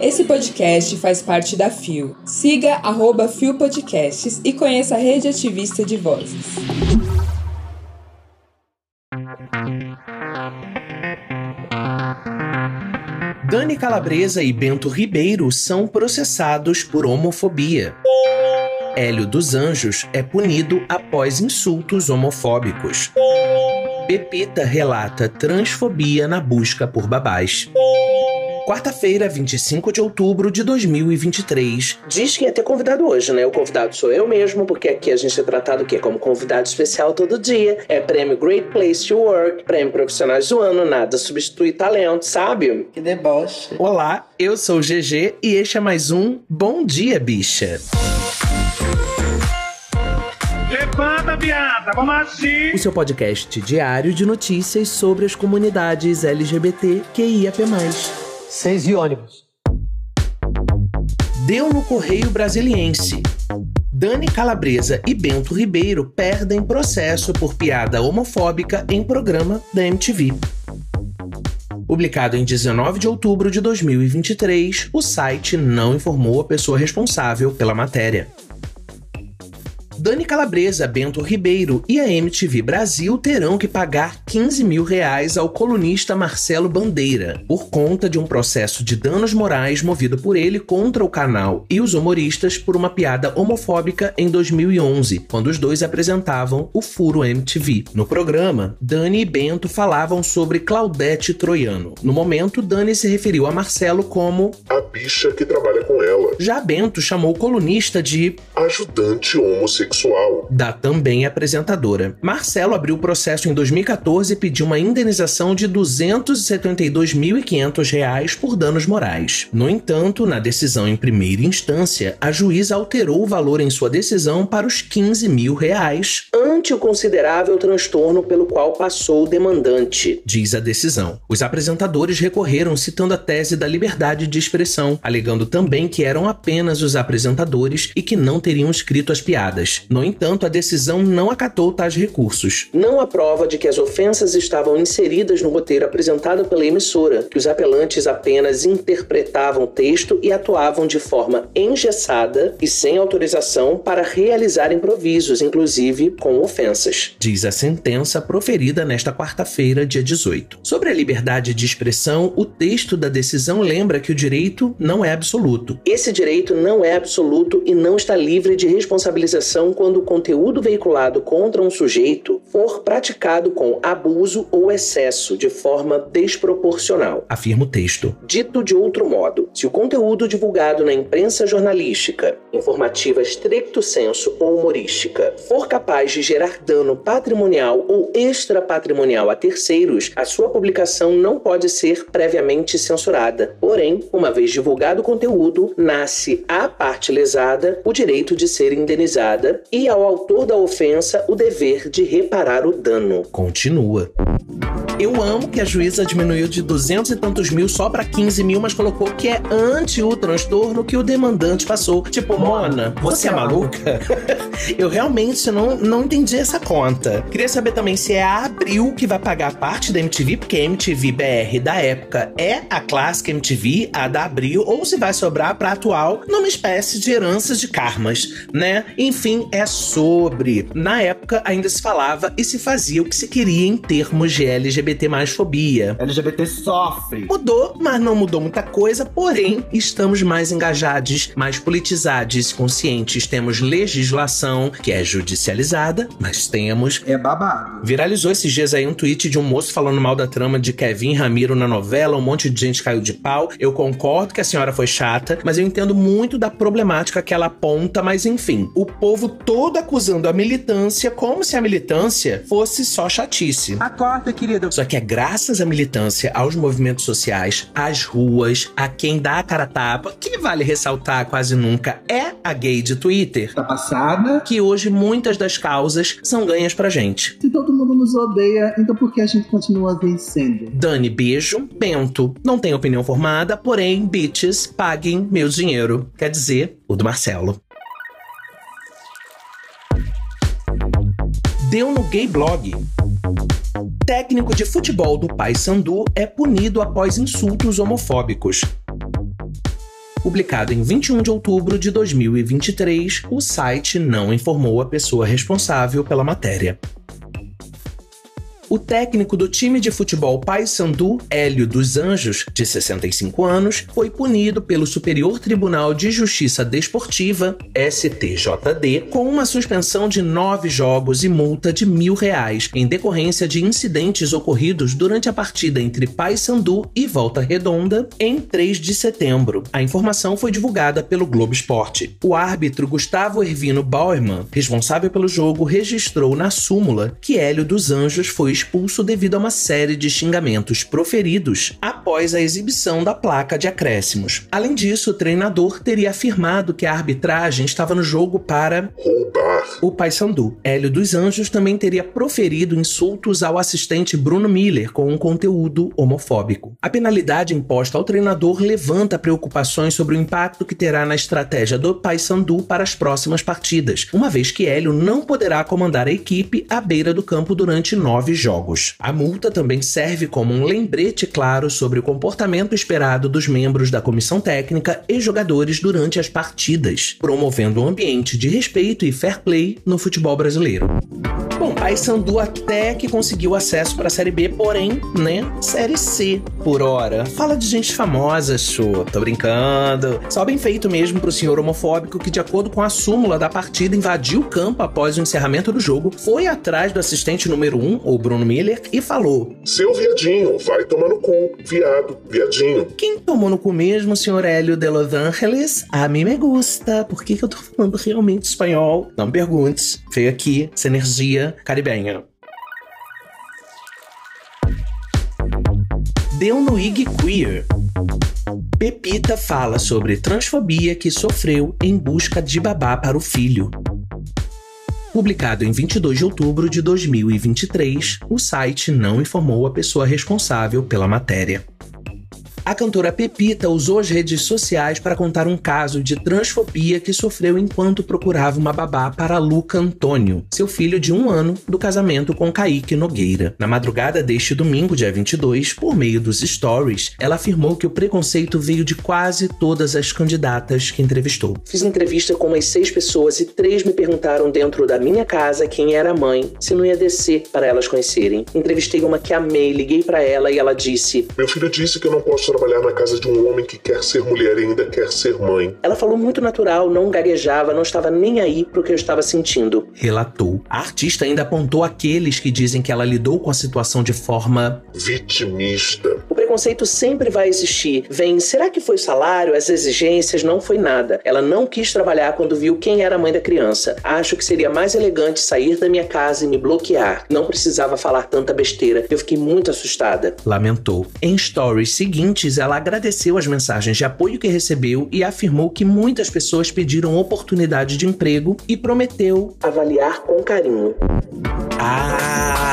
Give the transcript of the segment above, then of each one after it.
Esse podcast faz parte da FIO. Siga arroba FIO Podcasts e conheça a rede ativista de vozes. Dani Calabresa e Bento Ribeiro são processados por homofobia. Hélio dos Anjos é punido após insultos homofóbicos. Pepita relata transfobia na busca por babás. Quarta-feira, 25 de outubro de 2023. Diz que ia ter convidado hoje, né? O convidado sou eu mesmo, porque aqui a gente é tratado o quê? Como convidado especial todo dia. É prêmio Great Place to Work, prêmio Profissionais do Ano, nada substitui talento, sabe? Que deboche. Olá, eu sou o GG e este é mais um Bom Dia, Bicha. Levanta, viada, vamos agir! O seu podcast diário de notícias sobre as comunidades LGBT QIAP+. Seis ônibus. Deu no Correio Brasiliense. Dani Calabresa e Bento Ribeiro perdem processo por piada homofóbica em programa da MTV. Publicado em 19 de outubro de 2023, o site não informou a pessoa responsável pela matéria. Dani Calabresa, Bento Ribeiro e a MTV Brasil terão que pagar 15 mil reais ao colunista Marcelo Bandeira por conta de um processo de danos morais movido por ele contra o canal e os humoristas por uma piada homofóbica em 2011, quando os dois apresentavam o Furo MTV. No programa, Dani e Bento falavam sobre Claudete Troiano. No momento, Dani se referiu a Marcelo como a bicha que trabalha com ela. Já Bento chamou o colunista de ajudante homossexual sexual. Da também apresentadora. Marcelo abriu o processo em 2014 e pediu uma indenização de 272.500 reais por danos morais. No entanto, na decisão em primeira instância, a juíza alterou o valor em sua decisão para os 15 mil reais, ante o considerável transtorno pelo qual passou o demandante, diz a decisão. Os apresentadores recorreram citando a tese da liberdade de expressão, alegando também que eram apenas os apresentadores e que não teriam escrito as piadas. No entanto, a decisão não acatou tais recursos. Não há prova de que as ofensas estavam inseridas no roteiro apresentado pela emissora, que os apelantes apenas interpretavam o texto e atuavam de forma engessada e sem autorização para realizar improvisos, inclusive com ofensas. Diz a sentença proferida nesta quarta-feira, dia 18. Sobre a liberdade de expressão, o texto da decisão lembra que o direito não é absoluto. Esse direito não é absoluto e não está livre de responsabilização quando o conteúdo veiculado contra um sujeito for praticado com abuso ou excesso de forma desproporcional, afirma o texto. Dito de outro modo, se o conteúdo divulgado na imprensa jornalística, informativa stricto senso ou humorística for capaz de gerar dano patrimonial ou extrapatrimonial a terceiros, a sua publicação não pode ser previamente censurada. Porém, uma vez divulgado o conteúdo, nasce à parte lesada o direito de ser indenizada e ao autor da ofensa o dever de reparar o dano. Continua. Eu amo que a juíza diminuiu de 200 e tantos mil só para 15 mil, mas colocou que é ante o transtorno que o demandante passou. Tipo, Mona, você é maluca? Eu realmente não, não entendi essa conta. Queria saber também se é a Abril que vai pagar parte da MTV, porque a MTV BR da época é a clássica MTV, a da Abril, ou se vai sobrar pra atual numa espécie de heranças de karmas, né? Enfim, é sobre. Na época ainda se falava e se fazia o que se queria em termos de LGBT mais fobia. LGBT sofre. Mudou, mas não mudou muita coisa, porém, estamos mais engajados, mais politizados, conscientes. Temos legislação que é judicializada, mas temos. É babado. Viralizou esses dias aí um tweet de um moço falando mal da trama de Kevin Ramiro na novela, um monte de gente caiu de pau. Eu concordo que a senhora foi chata, mas eu entendo muito da problemática que ela aponta, mas enfim, o povo todo acusando a militância como se a militância fosse só chatice. Acorda, querido. Só que é graças à militância, aos movimentos sociais, às ruas, a quem dá a cara tapa, que vale ressaltar quase nunca é a gay de Twitter. Tá passada. Que hoje muitas das causas são ganhas pra gente. Se todo mundo nos odeia, então por que a gente continua vencendo? Dani, beijo. Bento, não tem opinião formada, porém, bitches, paguem meu dinheiro. Quer dizer, o do Marcelo. Deu no gay blog. Técnico de futebol do Paysandu é punido após insultos homofóbicos. Publicado em 21 de outubro de 2023, o site não informou a pessoa responsável pela matéria. O técnico do time de futebol Paysandu, Hélio dos Anjos, de 65 anos, foi punido pelo Superior Tribunal de Justiça Desportiva, STJD, com uma suspensão de nove jogos e multa de mil reais, em decorrência de incidentes ocorridos durante a partida entre Paysandu e Volta Redonda em 3 de setembro. A informação foi divulgada pelo Globo Esporte. O árbitro Gustavo Ervino Bauerman, responsável pelo jogo, registrou na súmula que Hélio dos Anjos foi expulso devido a uma série de xingamentos proferidos após a exibição da placa de acréscimos. Além disso, o treinador teria afirmado que a arbitragem estava no jogo para roubar. O Paysandu, Hélio dos Anjos, também teria proferido insultos ao assistente Bruno Miller com um conteúdo homofóbico. A penalidade imposta ao treinador levanta preocupações sobre o impacto que terá na estratégia do Paysandu para as próximas partidas, uma vez que Hélio não poderá comandar a equipe à beira do campo durante nove jogos jogos. A multa também serve como um lembrete claro sobre o comportamento esperado dos membros da comissão técnica e jogadores durante as partidas, promovendo um ambiente de respeito e fair play no futebol brasileiro. Bom, Paysandu até que conseguiu acesso para a Série B, porém, né, Série C por hora. Fala de gente famosa, show. Tô brincando. Só bem feito mesmo pro senhor homofóbico que, de acordo com a súmula da partida, invadiu o campo após o encerramento do jogo, foi atrás do assistente número 1, um, o Bruno Miller, e falou: Seu viadinho, vai tomar no cu. Viado, viadinho. Quem tomou no cu mesmo, senhor Hélio de Los Angeles? A mim me gusta. Por que, que eu tô falando realmente espanhol? Não me perguntes. Veio aqui essa energia caribenha. Deu no IG Queer. Pepita fala sobre transfobia que sofreu em busca de babá para o filho. Publicado em 22 de outubro de 2023, o site não informou a pessoa responsável pela matéria. A cantora Pepita usou as redes sociais para contar um caso de transfobia que sofreu enquanto procurava uma babá para Luca Antônio, seu filho de um ano do casamento com Kaique Nogueira. Na madrugada deste domingo, dia 22, por meio dos stories, ela afirmou que o preconceito veio de quase todas as candidatas que entrevistou. Fiz entrevista com umas seis pessoas e três me perguntaram dentro da minha casa quem era a mãe, se não ia descer para elas conhecerem. Entrevistei uma que amei, liguei para ela e ela disse: Meu filho disse que eu não posso trabalhar na casa de um homem que quer ser mulher e ainda quer ser mãe. Ela falou muito natural, não gaguejava, não estava nem aí pro que eu estava sentindo. Relatou. A artista ainda apontou aqueles que dizem que ela lidou com a situação de forma vitimista. O preconceito sempre vai existir. Vem, será que foi o salário, as exigências? Não foi nada. Ela não quis trabalhar quando viu quem era a mãe da criança. Acho que seria mais elegante sair da minha casa e me bloquear. Não precisava falar tanta besteira. Eu fiquei muito assustada. Lamentou. Em stories seguintes, ela agradeceu as mensagens de apoio que recebeu e afirmou que muitas pessoas pediram oportunidade de emprego e prometeu avaliar com carinho. Ah,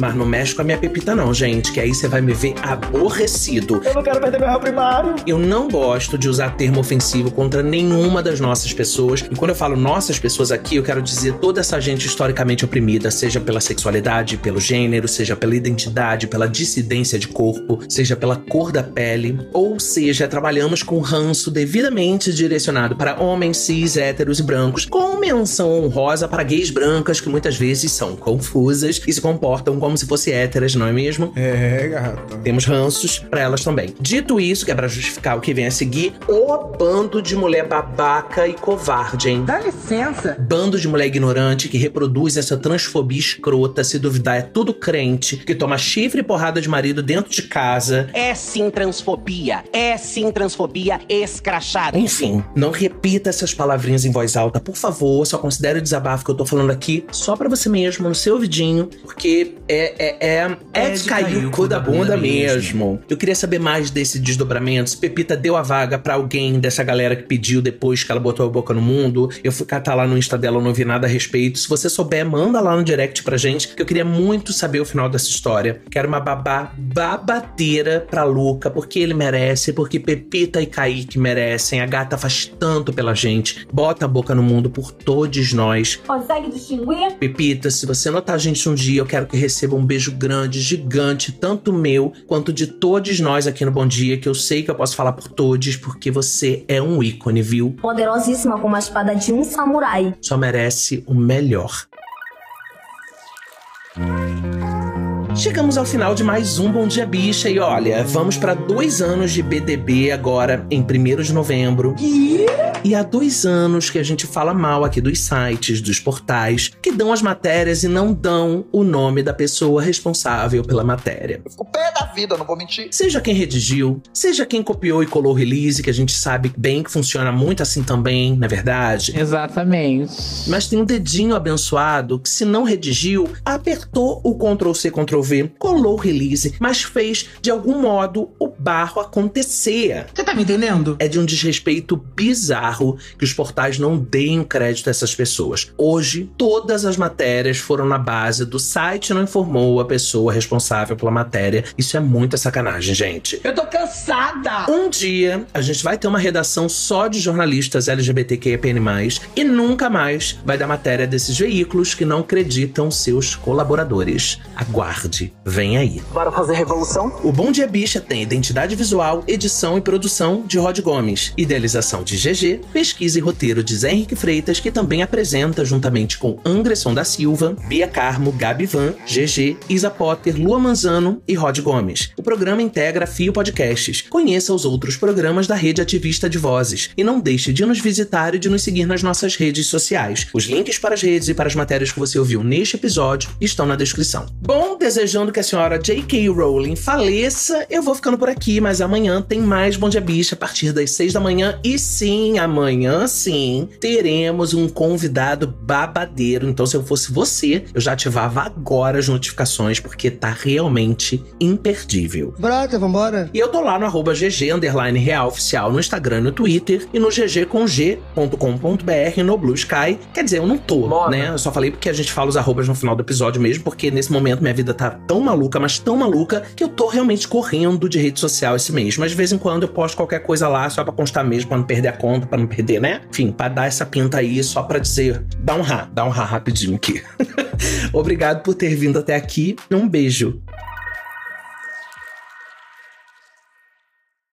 mas não mexe com a minha pepita não, gente, que aí você vai me ver aborrecido. Eu não quero perder meu réu primário. Eu não gosto de usar termo ofensivo contra nenhuma das nossas pessoas. E quando eu falo nossas pessoas aqui, eu quero dizer toda essa gente historicamente oprimida, seja pela sexualidade, pelo gênero, seja pela identidade, pela dissidência de corpo, seja pela cor da pele, ou seja, trabalhamos com ranço devidamente direcionado para homens cis, héteros e brancos, com menção honrosa para gays brancas que muitas vezes são confusas e se comportam como se fossem héteras, não é mesmo? É, gata. Temos ranços para elas também. Dito isso, que é pra justificar o que vem a seguir, o bando de mulher babaca e covarde, hein? Dá licença. Bando de mulher ignorante que reproduz essa transfobia escrota, se duvidar é tudo crente, que toma chifre e porrada de marido dentro de casa. É sim transfobia. É sim transfobia escrachada. Enfim, não repita essas palavrinhas em voz alta, por favor. Só considere o desabafo que eu tô falando aqui só para você mesmo, no seu ouvidinho, porque é, é, é, é, de cair o cu da bunda mesmo. Eu queria saber mais desse desdobramento. Se Pepita deu a vaga para alguém dessa galera que pediu depois que ela botou a boca no mundo. Eu fui catar lá no Insta dela, eu não vi nada a respeito. Se você souber, manda lá no direct pra gente, que eu queria muito saber o final dessa história. Quero uma babá babadeira pra Luca, porque ele merece, porque Pepita e Kaique merecem. A gata faz tanto pela gente. Bota a boca no mundo por todos nós. Consegue distinguir? Pepita, se você notar a gente um dia, eu quero que receba receba um beijo grande, gigante, tanto meu quanto de todos nós aqui no Bom Dia, que eu sei que eu posso falar por todos, porque você é um ícone, viu? Poderosíssima como a espada de um samurai. Só merece o melhor. Chegamos ao final de mais um Bom Dia Bicha e olha, vamos para dois anos de BDB agora, em 1 de novembro. E há dois anos que a gente fala mal aqui dos sites, dos portais, que dão as matérias e não dão o nome da pessoa responsável pela matéria. O pé da vida, não vou mentir. Seja quem redigiu, seja quem copiou e colou o release, que a gente sabe bem que funciona muito assim também, na é verdade. Exatamente. Mas tem um dedinho abençoado que, se não redigiu, apertou o Ctrl-C, Ctrl-V, colou o release, mas fez de algum modo o barro acontecer. Você tá me entendendo? É de um desrespeito bizarro que os portais não deem crédito a essas pessoas. Hoje, todas as matérias foram na base do site não informou a pessoa responsável pela matéria. Isso é muita sacanagem, gente. Eu tô cansada! Um dia, a gente vai ter uma redação só de jornalistas LGBTQIAPN+, e nunca mais vai dar matéria desses veículos que não acreditam seus colaboradores. Aguarde, vem aí. Bora fazer revolução? O Bom Dia Bicha tem identidade visual, edição e produção de Rod Gomes, idealização de GG, pesquisa e roteiro de Zé Henrique Freitas, que também apresenta juntamente com Anderson da Silva, Bia Carmo, Gabi Van, GG, Isa Potter, Lua Manzano e Rod Gomes. O programa integra Fio Podcasts. Conheça os outros programas da rede ativista de vozes e não deixe de nos visitar e de nos seguir nas nossas redes sociais. Os links para as redes e para as matérias que você ouviu neste episódio estão na descrição. Bom, desejando que a senhora J.K. Rowling faleça, eu vou ficando por aqui, mas amanhã tem mais Bom Dia Bicha a partir das 6 da manhã e sim, amanhã sim teremos um convidado babadeiro. Então, se eu fosse você, eu já ativava agora as notificações, porque tá realmente imperdível. Brota, vambora. E eu tô lá no arroba GG underline real oficial no Instagram e no Twitter e no ggcomg.com.br no Blue Sky. Quer dizer, eu não tô, né? Eu só falei porque a gente fala os arrobas no final do episódio mesmo, porque nesse momento minha vida tá tão maluca, mas tão maluca, que eu tô realmente correndo de rede social esse mês. Mas de vez em quando eu posto qualquer coisa lá só pra constar mesmo, pra não perder a conta, pra não perder, né? Enfim, pra dar essa pinta aí, só pra dizer, dá um rá, dá um rá rapidinho aqui. Obrigado por ter vindo até aqui. Um beijo.